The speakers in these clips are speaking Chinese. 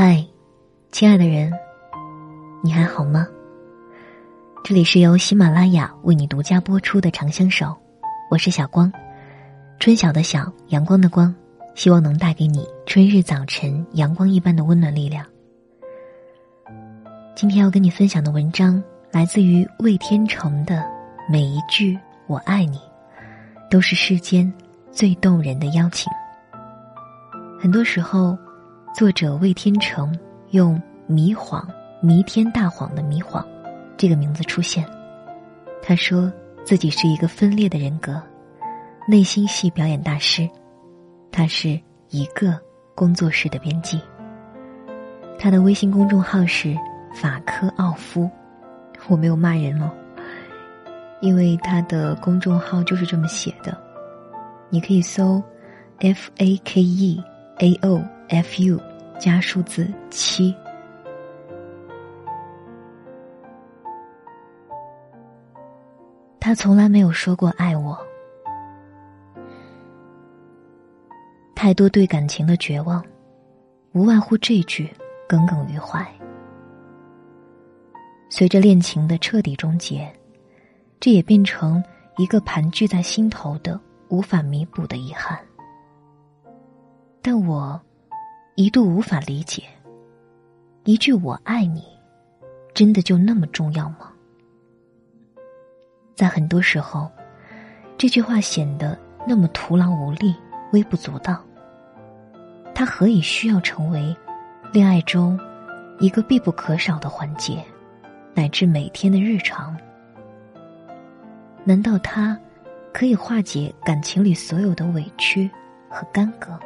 嗨，亲爱的人，你还好吗？这里是由喜马拉雅为你独家播出的《长相守》，我是小光，春晓的晓，阳光的光，希望能带给你春日早晨阳光一般的温暖力量。今天要跟你分享的文章来自于魏天成的每一句“我爱你”，都是世间最动人的邀请。很多时候。作者魏天成用“迷谎”“弥天大谎”的“迷谎”这个名字出现。他说自己是一个分裂的人格，内心戏表演大师。他是一个工作室的编辑。他的微信公众号是“法科奥夫”，我没有骂人哦，因为他的公众号就是这么写的。你可以搜 “f a k e a o f u”。加数字七。他从来没有说过爱我。太多对感情的绝望，无外乎这句耿耿于怀。随着恋情的彻底终结，这也变成一个盘踞在心头的无法弥补的遗憾。但我。一度无法理解，一句“我爱你”，真的就那么重要吗？在很多时候，这句话显得那么徒劳无力、微不足道。它何以需要成为恋爱中一个必不可少的环节，乃至每天的日常？难道它可以化解感情里所有的委屈和干戈？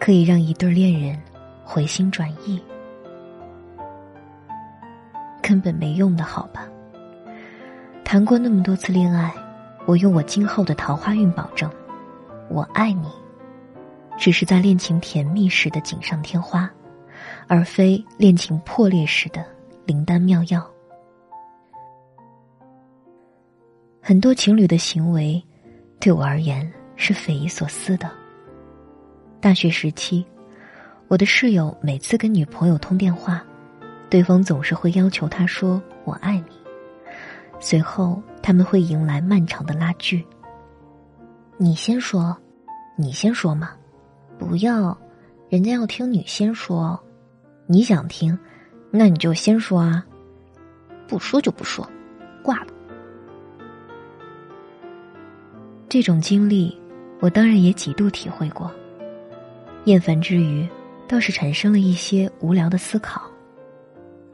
可以让一对恋人回心转意，根本没用的，好吧？谈过那么多次恋爱，我用我今后的桃花运保证，我爱你，只是在恋情甜蜜时的锦上添花，而非恋情破裂时的灵丹妙药。很多情侣的行为，对我而言是匪夷所思的。大学时期，我的室友每次跟女朋友通电话，对方总是会要求他说“我爱你”。随后，他们会迎来漫长的拉锯。你先说，你先说嘛，不要，人家要听你先说。你想听，那你就先说啊，不说就不说，挂了。这种经历，我当然也几度体会过。厌烦之余，倒是产生了一些无聊的思考：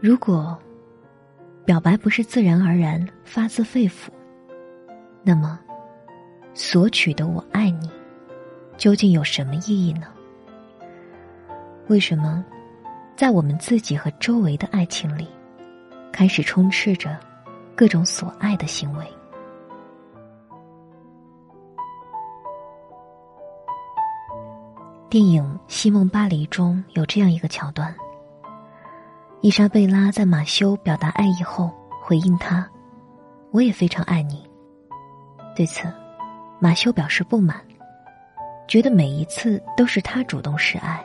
如果表白不是自然而然发自肺腑，那么索取的“我爱你”究竟有什么意义呢？为什么在我们自己和周围的爱情里，开始充斥着各种所爱的行为？电影《西梦巴黎》中有这样一个桥段：伊莎贝拉在马修表达爱意后，回应他：“我也非常爱你。”对此，马修表示不满，觉得每一次都是他主动示爱，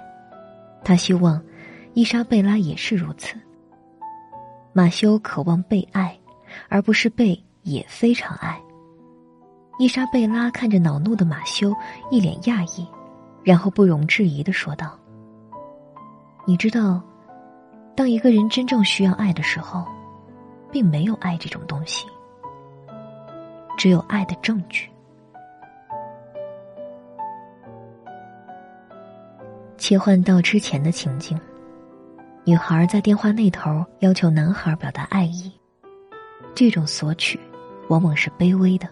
他希望伊莎贝拉也是如此。马修渴望被爱，而不是被也非常爱。伊莎贝拉看着恼怒的马修，一脸讶异。然后不容置疑的说道：“你知道，当一个人真正需要爱的时候，并没有爱这种东西，只有爱的证据。”切换到之前的情境，女孩在电话那头要求男孩表达爱意，这种索取往往是卑微的，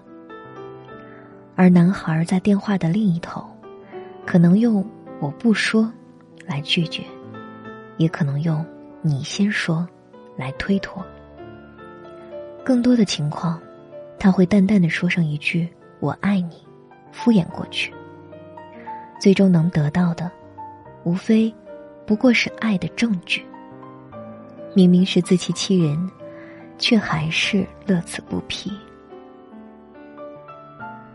而男孩在电话的另一头。可能用“我不说”来拒绝，也可能用“你先说”来推脱。更多的情况，他会淡淡的说上一句“我爱你”，敷衍过去。最终能得到的，无非不过是爱的证据。明明是自欺欺人，却还是乐此不疲。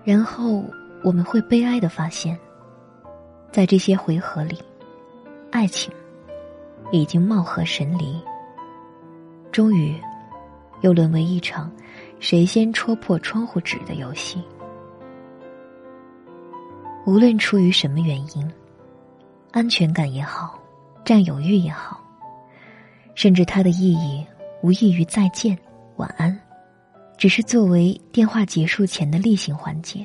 然后我们会悲哀的发现。在这些回合里，爱情已经貌合神离。终于，又沦为一场谁先戳破窗户纸的游戏。无论出于什么原因，安全感也好，占有欲也好，甚至它的意义无异于再见、晚安，只是作为电话结束前的例行环节，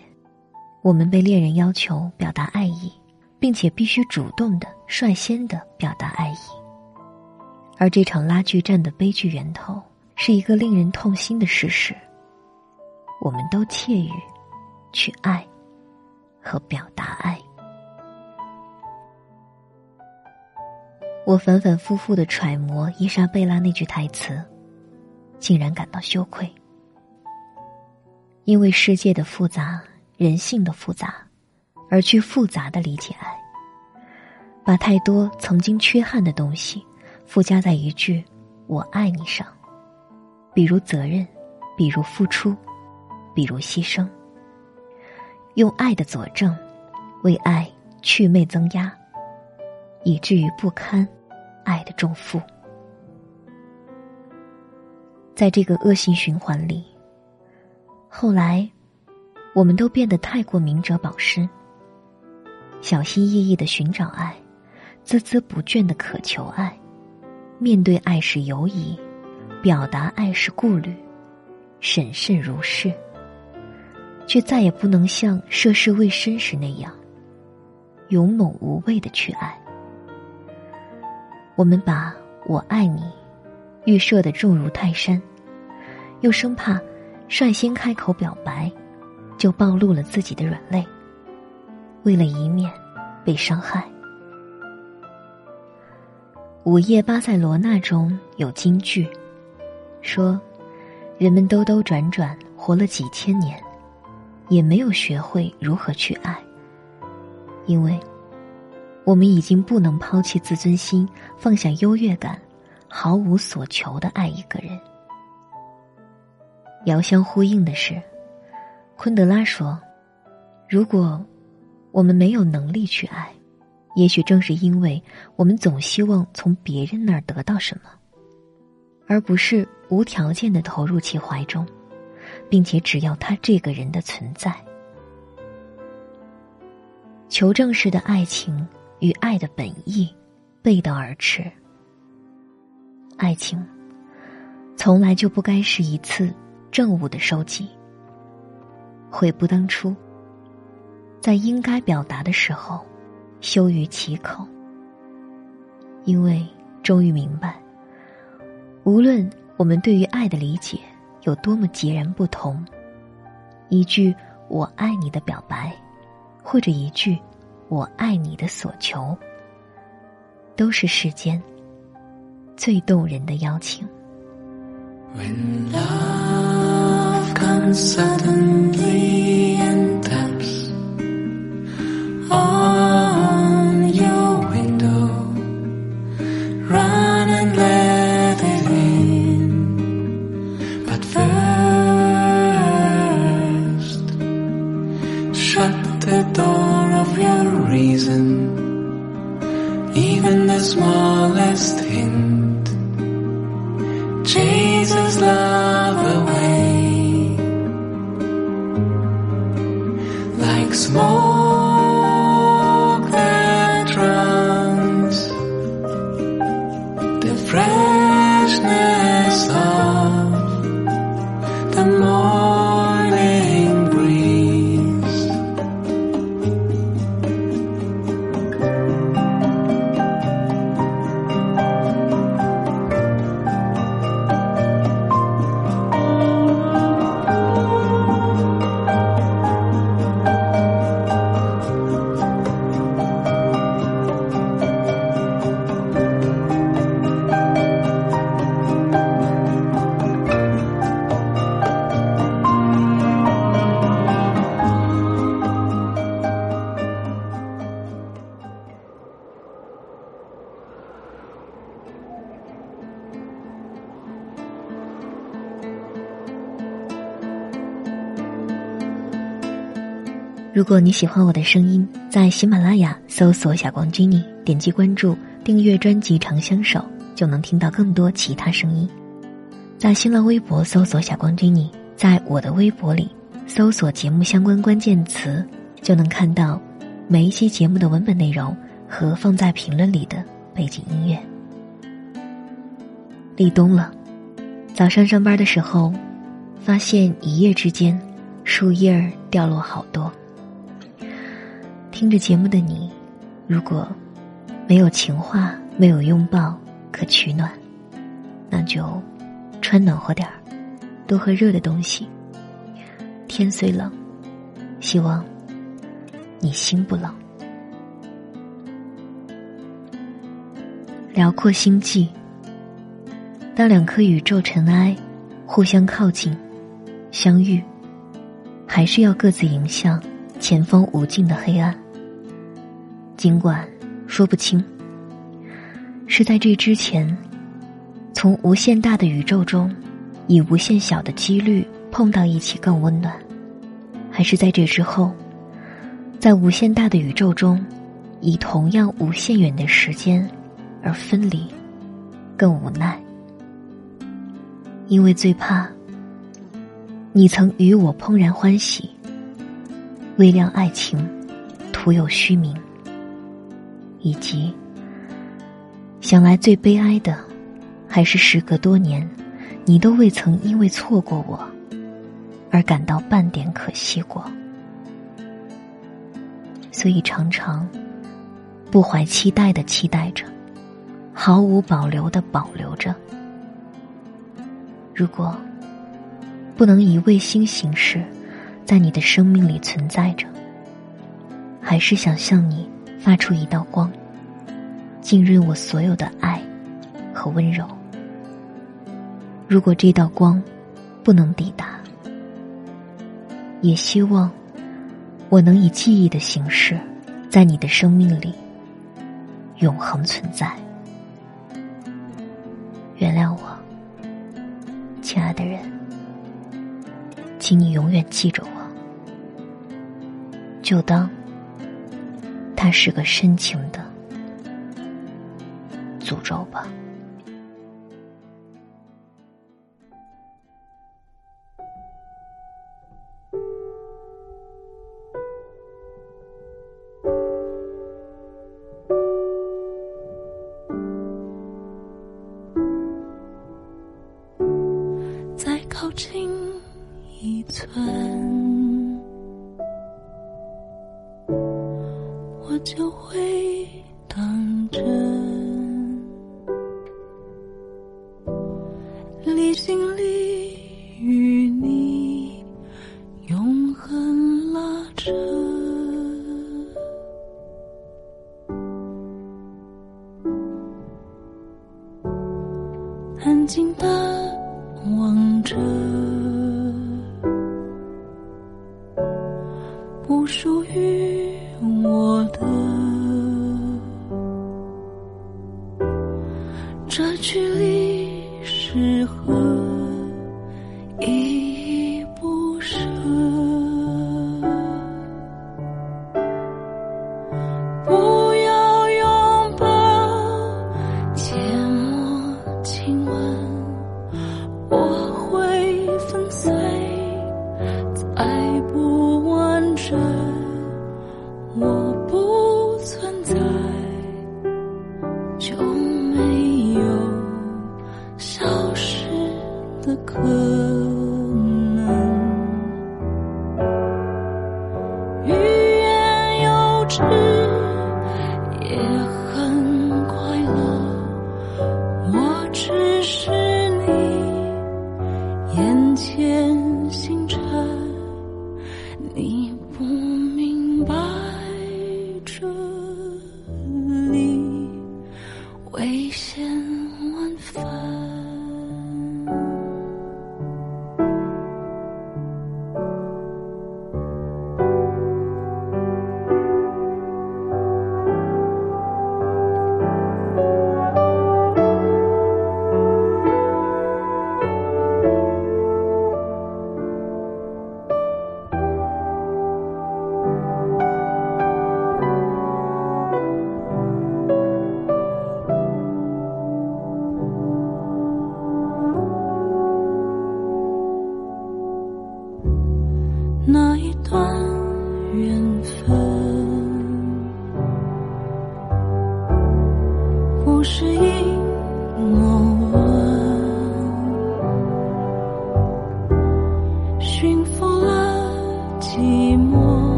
我们被恋人要求表达爱意，并且必须主动的、率先的表达爱意。而这场拉锯战的悲剧源头，是一个令人痛心的事实：我们都怯于去爱。和表达爱，我反反复复的揣摩伊莎贝拉那句台词，竟然感到羞愧。因为世界的复杂，人性的复杂，而去复杂的理解爱，把太多曾经缺憾的东西附加在一句“我爱你”上，比如责任，比如付出，比如牺牲。用爱的佐证，为爱去魅增压，以至于不堪爱的重负。在这个恶性循环里，后来我们都变得太过明哲保身，小心翼翼的寻找爱，孜孜不倦的渴求爱，面对爱是犹疑，表达爱是顾虑，审慎如是。却再也不能像涉世未深时那样勇猛无畏的去爱。我们把我爱你预设的重如泰山，又生怕率先开口表白就暴露了自己的软肋，为了一面被伤害。午夜巴塞罗那中有金句，说人们兜兜转转活了几千年。也没有学会如何去爱，因为，我们已经不能抛弃自尊心，放下优越感，毫无所求的爱一个人。遥相呼应的是，昆德拉说：“如果我们没有能力去爱，也许正是因为我们总希望从别人那儿得到什么，而不是无条件的投入其怀中。”并且只要他这个人的存在，求证式的爱情与爱的本意背道而驰。爱情从来就不该是一次正物的收集。悔不当初，在应该表达的时候羞于启口，因为终于明白，无论我们对于爱的理解。有多么截然不同，一句“我爱你”的表白，或者一句“我爱你”的所求，都是世间最动人的邀请。如果你喜欢我的声音，在喜马拉雅搜索“小光 Jenny”，点击关注。订阅专辑《长相守》，就能听到更多其他声音。在新浪微博搜索“小光 Jenny”，在我的微博里搜索节目相关关键词，就能看到每一期节目的文本内容和放在评论里的背景音乐。立冬了，早上上班的时候，发现一夜之间，树叶儿掉落好多。听着节目的你，如果。没有情话，没有拥抱可取暖，那就穿暖和点儿，多喝热的东西。天虽冷，希望你心不冷。辽阔星际，当两颗宇宙尘埃互相靠近、相遇，还是要各自迎向前方无尽的黑暗。尽管。说不清，是在这之前，从无限大的宇宙中，以无限小的几率碰到一起更温暖，还是在这之后，在无限大的宇宙中，以同样无限远的时间而分离，更无奈。因为最怕，你曾与我怦然欢喜，微量爱情，徒有虚名。以及，想来最悲哀的，还是时隔多年，你都未曾因为错过我，而感到半点可惜过。所以常常不怀期待的期待着，毫无保留的保留着。如果不能以卫星形式在你的生命里存在着，还是想向你。发出一道光，浸润我所有的爱和温柔。如果这道光不能抵达，也希望我能以记忆的形式，在你的生命里永恒存在。原谅我，亲爱的人，请你永远记着我，就当。他是个深情的诅咒吧。适合。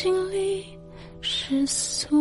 心里是俗